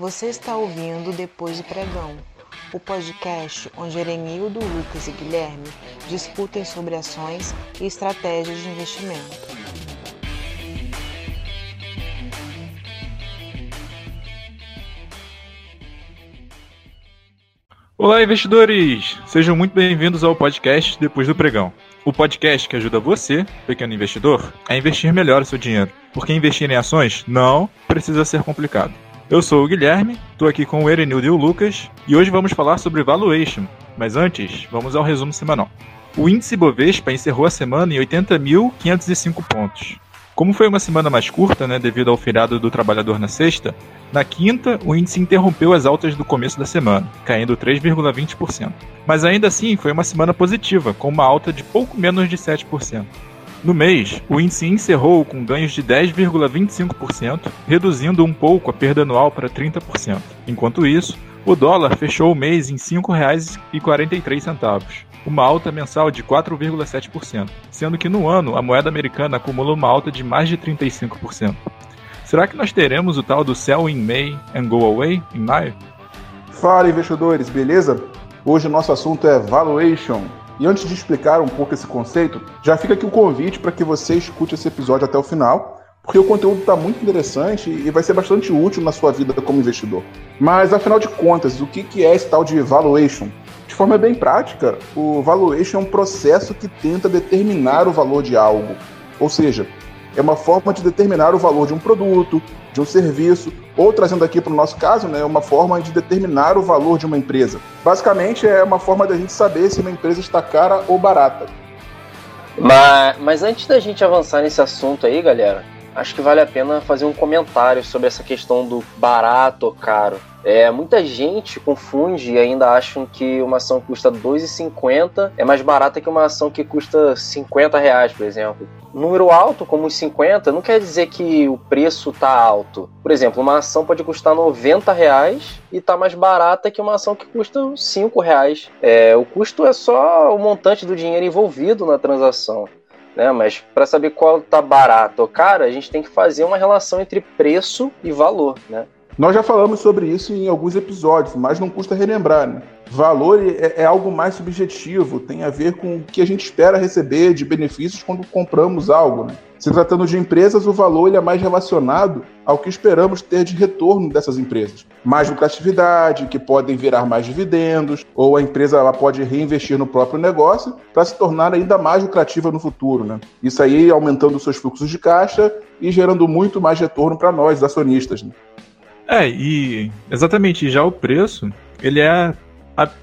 Você está ouvindo Depois do Pregão, o podcast onde Erenildo, Lucas e Guilherme discutem sobre ações e estratégias de investimento. Olá, investidores! Sejam muito bem-vindos ao podcast Depois do Pregão. O podcast que ajuda você, pequeno investidor, a investir melhor o seu dinheiro. Porque investir em ações não precisa ser complicado. Eu sou o Guilherme, estou aqui com o Erenildo e o Lucas, e hoje vamos falar sobre valuation. Mas antes, vamos ao resumo semanal. O índice Bovespa encerrou a semana em 80.505 pontos. Como foi uma semana mais curta, né, devido ao feriado do trabalhador na sexta, na quinta o índice interrompeu as altas do começo da semana, caindo 3,20%. Mas ainda assim foi uma semana positiva, com uma alta de pouco menos de 7%. No mês, o índice encerrou com ganhos de 10,25%, reduzindo um pouco a perda anual para 30%. Enquanto isso, o dólar fechou o mês em R$ 5,43 uma alta mensal de 4,7%, sendo que no ano a moeda americana acumula uma alta de mais de 35%. Será que nós teremos o tal do Sell in May and Go Away em maio? Fala investidores, beleza? Hoje o nosso assunto é valuation. E antes de explicar um pouco esse conceito, já fica aqui o convite para que você escute esse episódio até o final, porque o conteúdo está muito interessante e vai ser bastante útil na sua vida como investidor. Mas afinal de contas, o que é esse tal de valuation? De forma bem prática, o valuation é um processo que tenta determinar o valor de algo. Ou seja, é uma forma de determinar o valor de um produto, de um serviço, ou trazendo aqui para o nosso caso, né, uma forma de determinar o valor de uma empresa. Basicamente, é uma forma da gente saber se uma empresa está cara ou barata. Mas, mas antes da gente avançar nesse assunto aí, galera, acho que vale a pena fazer um comentário sobre essa questão do barato ou caro. É, muita gente confunde e ainda acham que uma ação que custa 2,50 é mais barata que uma ação que custa 50 reais, por exemplo. Número alto, como os 50, não quer dizer que o preço está alto. Por exemplo, uma ação pode custar 90 reais e está mais barata que uma ação que custa 5 reais. É, o custo é só o montante do dinheiro envolvido na transação. Né? Mas para saber qual está barato ou caro, a gente tem que fazer uma relação entre preço e valor. Né? Nós já falamos sobre isso em alguns episódios, mas não custa relembrar, né? Valor é, é, algo mais subjetivo, tem a ver com o que a gente espera receber de benefícios quando compramos algo. Né? Se tratando de empresas, o valor é mais relacionado ao que esperamos ter de retorno dessas empresas. Mais lucratividade, que podem virar mais dividendos, ou a empresa ela pode reinvestir no próprio negócio para se tornar ainda mais lucrativa no futuro. Né? Isso aí aumentando seus fluxos de caixa e gerando muito mais retorno para nós, acionistas. Né? É, e exatamente, já o preço, ele é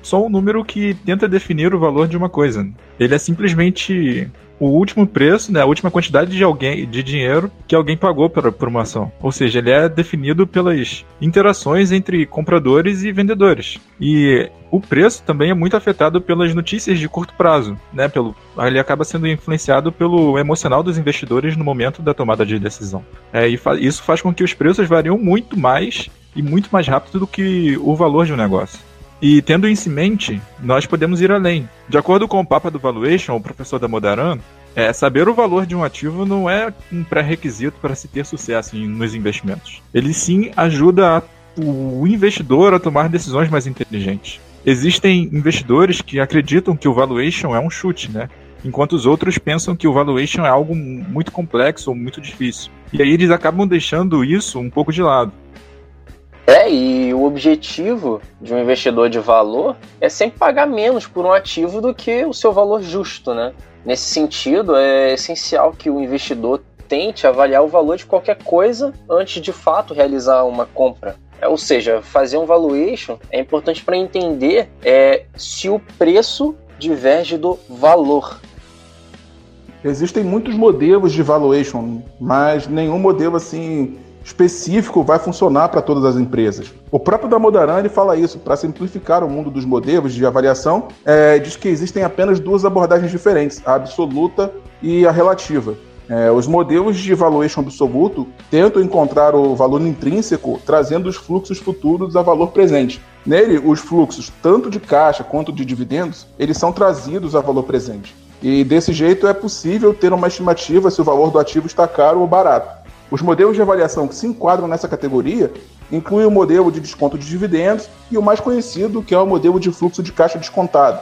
só um número que tenta definir o valor de uma coisa. Ele é simplesmente o último preço, né, a última quantidade de alguém de dinheiro que alguém pagou por, por uma ação. Ou seja, ele é definido pelas interações entre compradores e vendedores. E o preço também é muito afetado pelas notícias de curto prazo, né? Pelo, ele acaba sendo influenciado pelo emocional dos investidores no momento da tomada de decisão. É, e fa isso faz com que os preços variam muito mais e muito mais rápido do que o valor de um negócio. E tendo isso em mente, nós podemos ir além. De acordo com o Papa do Valuation, o professor da Modaran, é, saber o valor de um ativo não é um pré-requisito para se ter sucesso em, nos investimentos. Ele sim ajuda a, o investidor a tomar decisões mais inteligentes. Existem investidores que acreditam que o valuation é um chute, né? Enquanto os outros pensam que o valuation é algo muito complexo ou muito difícil. E aí eles acabam deixando isso um pouco de lado. É, e o objetivo de um investidor de valor é sempre pagar menos por um ativo do que o seu valor justo, né? Nesse sentido, é essencial que o investidor tente avaliar o valor de qualquer coisa antes de fato realizar uma compra. É, ou seja, fazer um valuation é importante para entender é, se o preço diverge do valor. Existem muitos modelos de valuation, mas nenhum modelo assim específico vai funcionar para todas as empresas. O próprio Damodaran fala isso, para simplificar o mundo dos modelos de avaliação, é, diz que existem apenas duas abordagens diferentes, a absoluta e a relativa. É, os modelos de valuation absoluto tentam encontrar o valor intrínseco trazendo os fluxos futuros a valor presente. Nele, os fluxos, tanto de caixa quanto de dividendos, eles são trazidos a valor presente. E desse jeito é possível ter uma estimativa se o valor do ativo está caro ou barato. Os modelos de avaliação que se enquadram nessa categoria inclui o modelo de desconto de dividendos e o mais conhecido, que é o modelo de fluxo de caixa descontado.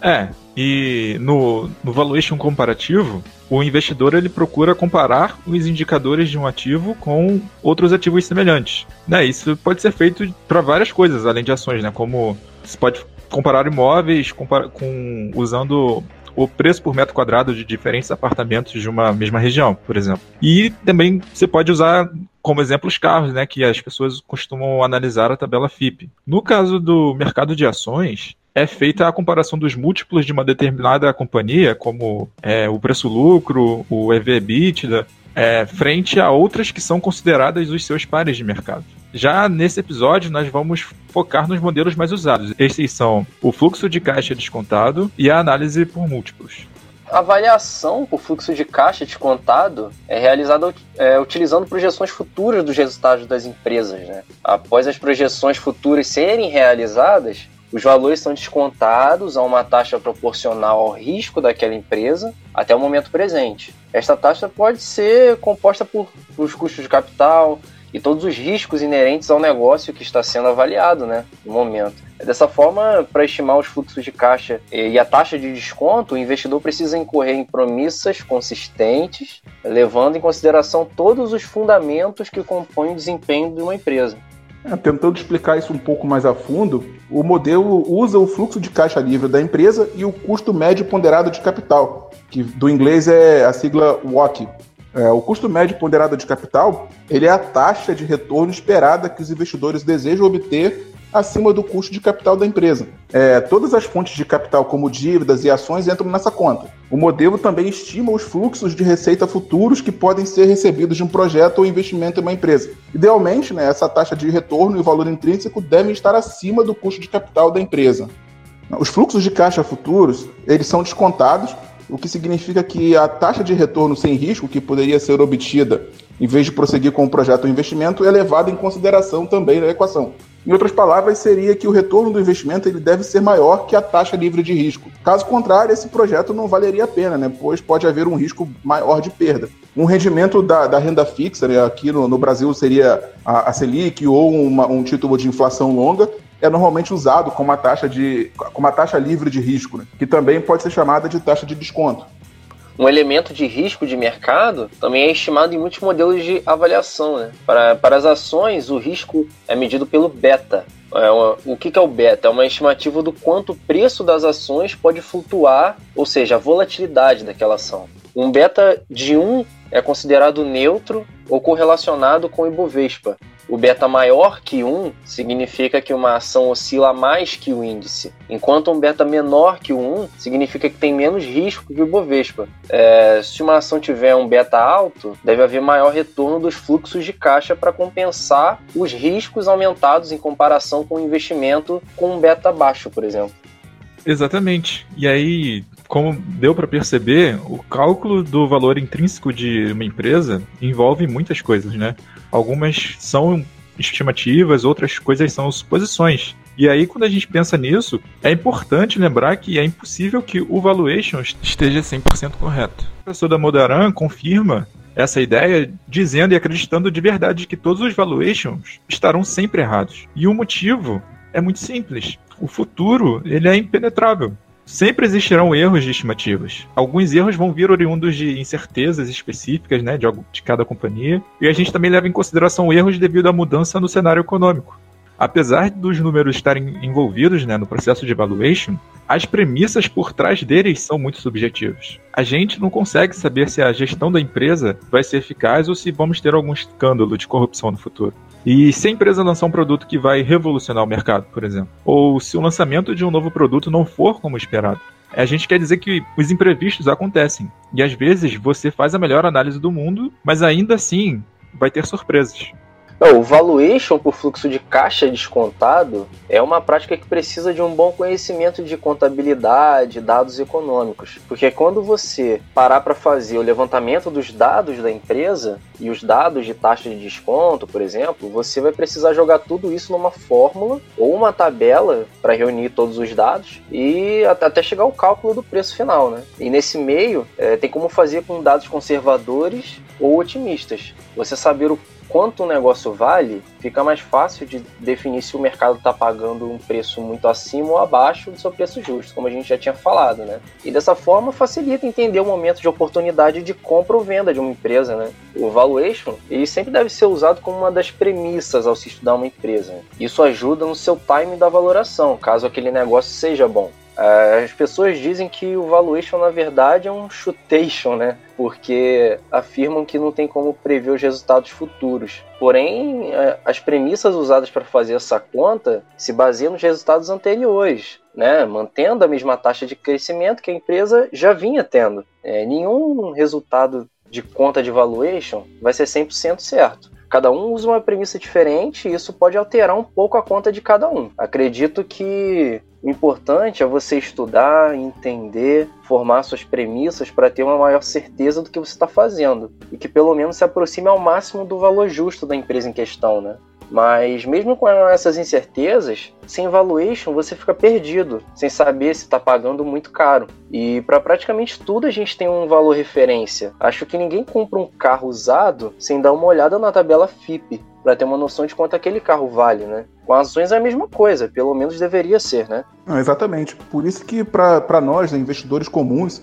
É, e no, no valuation comparativo, o investidor ele procura comparar os indicadores de um ativo com outros ativos semelhantes. Né, isso pode ser feito para várias coisas, além de ações, né? Como você pode comparar imóveis com usando o preço por metro quadrado de diferentes apartamentos de uma mesma região, por exemplo. E também você pode usar como exemplo os carros, né, que as pessoas costumam analisar a tabela FIP. No caso do mercado de ações, é feita a comparação dos múltiplos de uma determinada companhia, como é, o preço-lucro, o EV-EBITDA, é, frente a outras que são consideradas os seus pares de mercado. Já nesse episódio, nós vamos focar nos modelos mais usados. Esses são o fluxo de caixa descontado e a análise por múltiplos. A avaliação por fluxo de caixa descontado é realizada é, utilizando projeções futuras dos resultados das empresas. Né? Após as projeções futuras serem realizadas, os valores são descontados a uma taxa proporcional ao risco daquela empresa até o momento presente. Esta taxa pode ser composta por, por os custos de capital e todos os riscos inerentes ao negócio que está sendo avaliado né, no momento. Dessa forma, para estimar os fluxos de caixa e a taxa de desconto, o investidor precisa incorrer em promissas consistentes, levando em consideração todos os fundamentos que compõem o desempenho de uma empresa. É, tentando explicar isso um pouco mais a fundo, o modelo usa o fluxo de caixa livre da empresa e o custo médio ponderado de capital, que do inglês é a sigla WOC. É, o custo médio ponderado de capital ele é a taxa de retorno esperada que os investidores desejam obter acima do custo de capital da empresa. É, todas as fontes de capital, como dívidas e ações, entram nessa conta. O modelo também estima os fluxos de receita futuros que podem ser recebidos de um projeto ou investimento em uma empresa. Idealmente, né, essa taxa de retorno e o valor intrínseco devem estar acima do custo de capital da empresa. Os fluxos de caixa futuros, eles são descontados, o que significa que a taxa de retorno sem risco que poderia ser obtida em vez de prosseguir com o projeto ou investimento é levada em consideração também na equação. Em outras palavras, seria que o retorno do investimento ele deve ser maior que a taxa livre de risco. Caso contrário, esse projeto não valeria a pena, né? pois pode haver um risco maior de perda. Um rendimento da, da renda fixa, né? aqui no, no, Brasil seria a, a Selic ou uma, um título de inflação longa, é normalmente usado como uma taxa, de, como uma taxa livre de risco, né? que também pode ser chamada de taxa de desconto. Um elemento de risco de mercado também é estimado em muitos modelos de avaliação. Né? Para, para as ações, o risco é medido pelo beta. É uma, o que, que é o beta? É uma estimativa do quanto o preço das ações pode flutuar, ou seja, a volatilidade daquela ação. Um beta de 1 é considerado neutro ou correlacionado com o Ibovespa, o beta maior que 1 significa que uma ação oscila mais que o índice, enquanto um beta menor que o 1 significa que tem menos risco o Ibovespa. É, se uma ação tiver um beta alto, deve haver maior retorno dos fluxos de caixa para compensar os riscos aumentados em comparação com o investimento com um beta baixo, por exemplo. Exatamente. E aí, como deu para perceber, o cálculo do valor intrínseco de uma empresa envolve muitas coisas, né? Algumas são estimativas, outras coisas são suposições. E aí, quando a gente pensa nisso, é importante lembrar que é impossível que o valuation esteja 100% correto. O professor da Modaran confirma essa ideia dizendo e acreditando de verdade que todos os valuations estarão sempre errados. E o motivo é muito simples. O futuro, ele é impenetrável. Sempre existirão erros de estimativas. Alguns erros vão vir oriundos de incertezas específicas, né, de, de cada companhia, e a gente também leva em consideração erros devido à mudança no cenário econômico. Apesar dos números estarem envolvidos né, no processo de evaluation, as premissas por trás deles são muito subjetivas. A gente não consegue saber se a gestão da empresa vai ser eficaz ou se vamos ter algum escândalo de corrupção no futuro. E se a empresa lançar um produto que vai revolucionar o mercado, por exemplo, ou se o lançamento de um novo produto não for como esperado, a gente quer dizer que os imprevistos acontecem. E às vezes você faz a melhor análise do mundo, mas ainda assim vai ter surpresas. Não, o valuation por fluxo de caixa descontado é uma prática que precisa de um bom conhecimento de contabilidade, dados econômicos. Porque quando você parar para fazer o levantamento dos dados da empresa e os dados de taxa de desconto, por exemplo, você vai precisar jogar tudo isso numa fórmula ou uma tabela para reunir todos os dados e até chegar ao cálculo do preço final. Né? E nesse meio, é, tem como fazer com dados conservadores ou otimistas. Você saber o quanto o negócio vale, fica mais fácil de definir se o mercado está pagando um preço muito acima ou abaixo do seu preço justo, como a gente já tinha falado, né? E dessa forma facilita entender o momento de oportunidade de compra ou venda de uma empresa, né? O valuation, ele sempre deve ser usado como uma das premissas ao se estudar uma empresa. Isso ajuda no seu time da valoração, caso aquele negócio seja bom. É, as pessoas dizem que o valuation, na verdade, é um chutation, né? Porque afirmam que não tem como prever os resultados futuros. Porém, as premissas usadas para fazer essa conta se baseiam nos resultados anteriores, né? Mantendo a mesma taxa de crescimento que a empresa já vinha tendo. É, nenhum resultado de conta de valuation vai ser 100% certo. Cada um usa uma premissa diferente e isso pode alterar um pouco a conta de cada um. Acredito que o importante é você estudar, entender, formar suas premissas para ter uma maior certeza do que você está fazendo e que pelo menos se aproxime ao máximo do valor justo da empresa em questão, né? Mas mesmo com essas incertezas, sem valuation você fica perdido, sem saber se está pagando muito caro. E para praticamente tudo a gente tem um valor referência. Acho que ninguém compra um carro usado sem dar uma olhada na tabela FIP para ter uma noção de quanto aquele carro vale, né? Com ações é a mesma coisa, pelo menos deveria ser, né? Não, exatamente. Por isso que para nós, né, investidores comuns,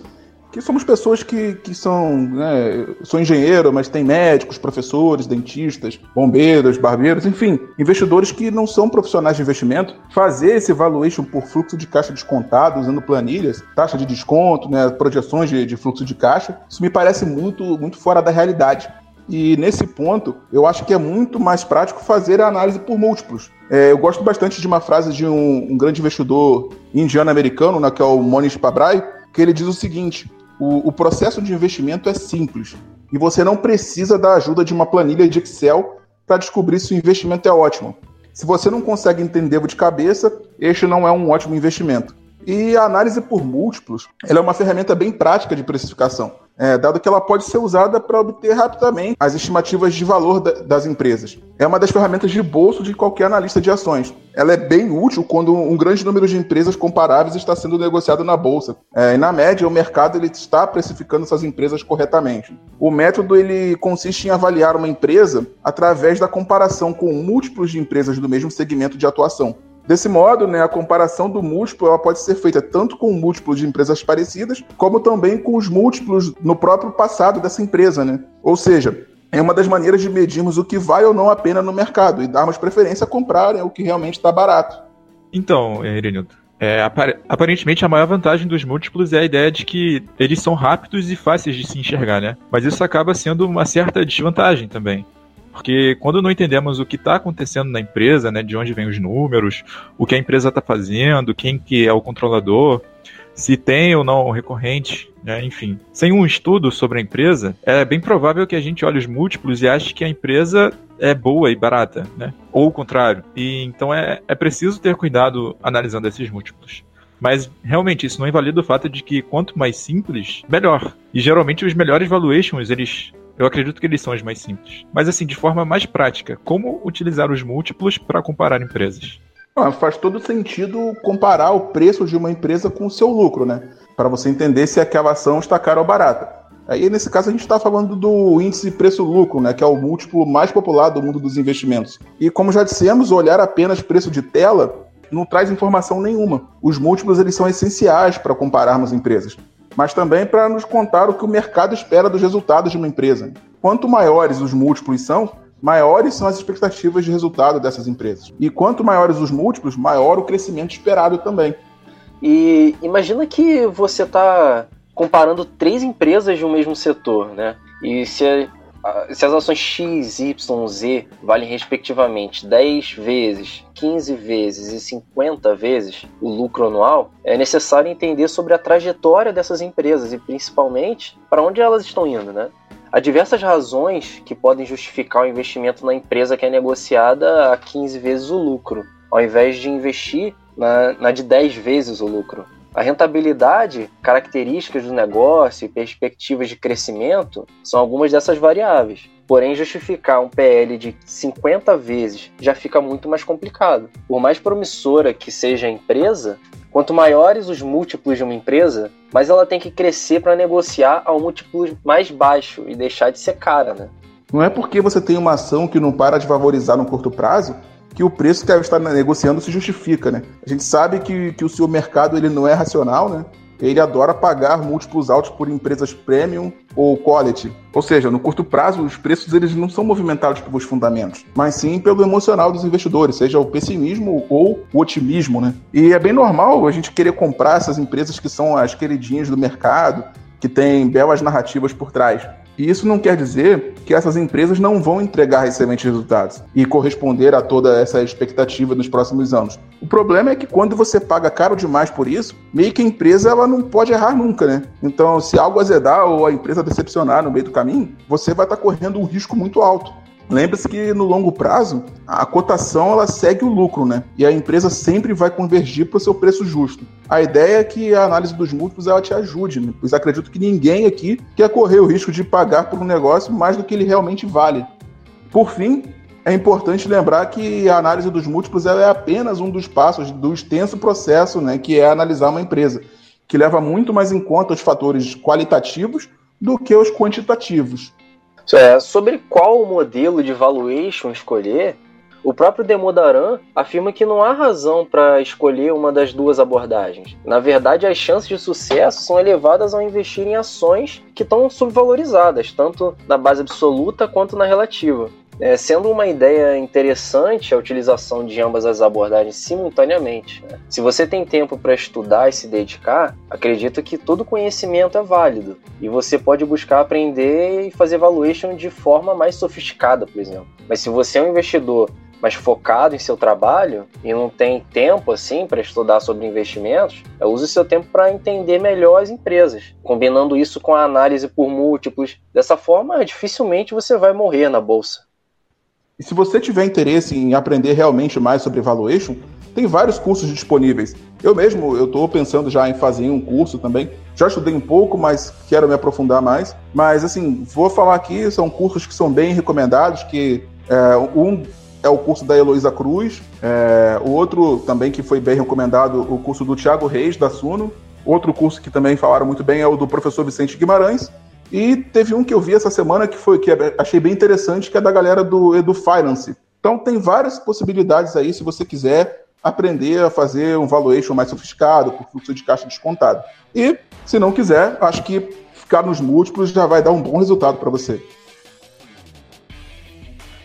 que somos pessoas que, que são, né, sou engenheiro, mas tem médicos, professores, dentistas, bombeiros, barbeiros, enfim, investidores que não são profissionais de investimento, fazer esse valuation por fluxo de caixa descontado, usando planilhas, taxa de desconto, né, projeções de, de fluxo de caixa, isso me parece muito, muito fora da realidade. E nesse ponto, eu acho que é muito mais prático fazer a análise por múltiplos. É, eu gosto bastante de uma frase de um, um grande investidor indiano-americano, né, que é o Monish Pabrai, que ele diz o seguinte: o, o processo de investimento é simples e você não precisa da ajuda de uma planilha de Excel para descobrir se o investimento é ótimo. Se você não consegue entender de cabeça, este não é um ótimo investimento. E a análise por múltiplos é uma ferramenta bem prática de precificação é, dado que ela pode ser usada para obter rapidamente as estimativas de valor da, das empresas. É uma das ferramentas de bolso de qualquer analista de ações. Ela é bem útil quando um grande número de empresas comparáveis está sendo negociado na bolsa. É, e na média, o mercado ele está precificando essas empresas corretamente. O método ele consiste em avaliar uma empresa através da comparação com múltiplos de empresas do mesmo segmento de atuação. Desse modo, né, a comparação do múltiplo ela pode ser feita tanto com múltiplos de empresas parecidas, como também com os múltiplos no próprio passado dessa empresa. Né? Ou seja, é uma das maneiras de medirmos o que vale ou não a pena no mercado e darmos preferência a comprar né, o que realmente está barato. Então, Irenildo, é, aparentemente a maior vantagem dos múltiplos é a ideia de que eles são rápidos e fáceis de se enxergar, né? Mas isso acaba sendo uma certa desvantagem também. Porque quando não entendemos o que está acontecendo na empresa, né, de onde vêm os números, o que a empresa está fazendo, quem que é o controlador, se tem ou não recorrente, né, enfim. Sem um estudo sobre a empresa, é bem provável que a gente olhe os múltiplos e ache que a empresa é boa e barata, né? Ou o contrário. E então é, é preciso ter cuidado analisando esses múltiplos. Mas realmente isso não invalida o fato de que quanto mais simples, melhor. E geralmente os melhores valuations, eles eu acredito que eles são os mais simples. Mas assim, de forma mais prática, como utilizar os múltiplos para comparar empresas? Ah, faz todo sentido comparar o preço de uma empresa com o seu lucro, né? Para você entender se aquela ação está cara ou barata. Aí, nesse caso, a gente está falando do índice preço-lucro, né, que é o múltiplo mais popular do mundo dos investimentos. E como já dissemos, olhar apenas preço de tela não traz informação nenhuma. Os múltiplos eles são essenciais para compararmos empresas mas também para nos contar o que o mercado espera dos resultados de uma empresa. Quanto maiores os múltiplos são, maiores são as expectativas de resultado dessas empresas. E quanto maiores os múltiplos, maior o crescimento esperado também. E imagina que você está comparando três empresas de um mesmo setor, né? E se se as ações X, Y, Z valem respectivamente 10 vezes, 15 vezes e 50 vezes o lucro anual, é necessário entender sobre a trajetória dessas empresas e principalmente para onde elas estão indo, né? Há diversas razões que podem justificar o investimento na empresa que é negociada a 15 vezes o lucro, ao invés de investir na, na de 10 vezes o lucro. A rentabilidade, características do negócio e perspectivas de crescimento são algumas dessas variáveis. Porém, justificar um PL de 50 vezes já fica muito mais complicado. Por mais promissora que seja a empresa, quanto maiores os múltiplos de uma empresa, mais ela tem que crescer para negociar ao múltiplo mais baixo e deixar de ser cara, né? Não é porque você tem uma ação que não para de valorizar no curto prazo que o preço que ela está negociando se justifica, né? A gente sabe que, que o seu mercado ele não é racional, né? Ele adora pagar múltiplos altos por empresas premium ou quality. Ou seja, no curto prazo, os preços eles não são movimentados pelos fundamentos, mas sim pelo emocional dos investidores, seja o pessimismo ou o otimismo, né? E é bem normal a gente querer comprar essas empresas que são as queridinhas do mercado, que têm belas narrativas por trás. E isso não quer dizer que essas empresas não vão entregar excelentes resultados e corresponder a toda essa expectativa nos próximos anos. O problema é que quando você paga caro demais por isso, meio que a empresa ela não pode errar nunca, né? Então, se algo azedar ou a empresa decepcionar no meio do caminho, você vai estar correndo um risco muito alto. Lembre-se que no longo prazo, a cotação ela segue o lucro, né? E a empresa sempre vai convergir para o seu preço justo. A ideia é que a análise dos múltiplos ela te ajude, né? pois acredito que ninguém aqui quer correr o risco de pagar por um negócio mais do que ele realmente vale. Por fim, é importante lembrar que a análise dos múltiplos é apenas um dos passos do extenso processo, né, que é analisar uma empresa, que leva muito mais em conta os fatores qualitativos do que os quantitativos. É, sobre qual modelo de valuation escolher, o próprio Demodaran afirma que não há razão para escolher uma das duas abordagens. Na verdade, as chances de sucesso são elevadas ao investir em ações que estão subvalorizadas, tanto na base absoluta quanto na relativa. É, sendo uma ideia interessante a utilização de ambas as abordagens simultaneamente. Né? Se você tem tempo para estudar e se dedicar, acredito que todo conhecimento é válido e você pode buscar aprender e fazer valuation de forma mais sofisticada, por exemplo. Mas se você é um investidor mais focado em seu trabalho e não tem tempo assim para estudar sobre investimentos, use seu tempo para entender melhor as empresas, combinando isso com a análise por múltiplos. Dessa forma, dificilmente você vai morrer na bolsa. E se você tiver interesse em aprender realmente mais sobre valuation, tem vários cursos disponíveis. Eu mesmo, eu estou pensando já em fazer um curso também. Já estudei um pouco, mas quero me aprofundar mais. Mas assim, vou falar aqui, são cursos que são bem recomendados, que é, um é o curso da Heloísa Cruz, é, o outro também que foi bem recomendado, o curso do Tiago Reis, da Suno. Outro curso que também falaram muito bem é o do professor Vicente Guimarães. E teve um que eu vi essa semana que foi que achei bem interessante, que é da galera do Edu Finance. Então tem várias possibilidades aí se você quiser aprender a fazer um valuation mais sofisticado, com fluxo de caixa descontado. E se não quiser, acho que ficar nos múltiplos já vai dar um bom resultado para você.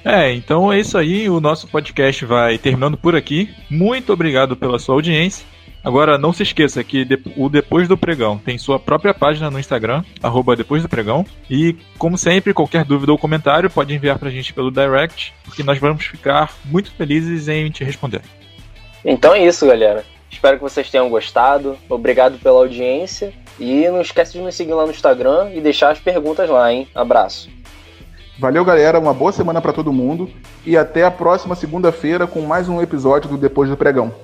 É, então é isso aí. O nosso podcast vai terminando por aqui. Muito obrigado pela sua audiência. Agora, não se esqueça que o Depois do Pregão tem sua própria página no Instagram, arroba Depois do Pregão. E, como sempre, qualquer dúvida ou comentário pode enviar pra gente pelo direct, porque nós vamos ficar muito felizes em te responder. Então é isso, galera. Espero que vocês tenham gostado. Obrigado pela audiência. E não esquece de nos seguir lá no Instagram e deixar as perguntas lá, hein? Abraço. Valeu, galera. Uma boa semana para todo mundo. E até a próxima segunda-feira com mais um episódio do Depois do Pregão.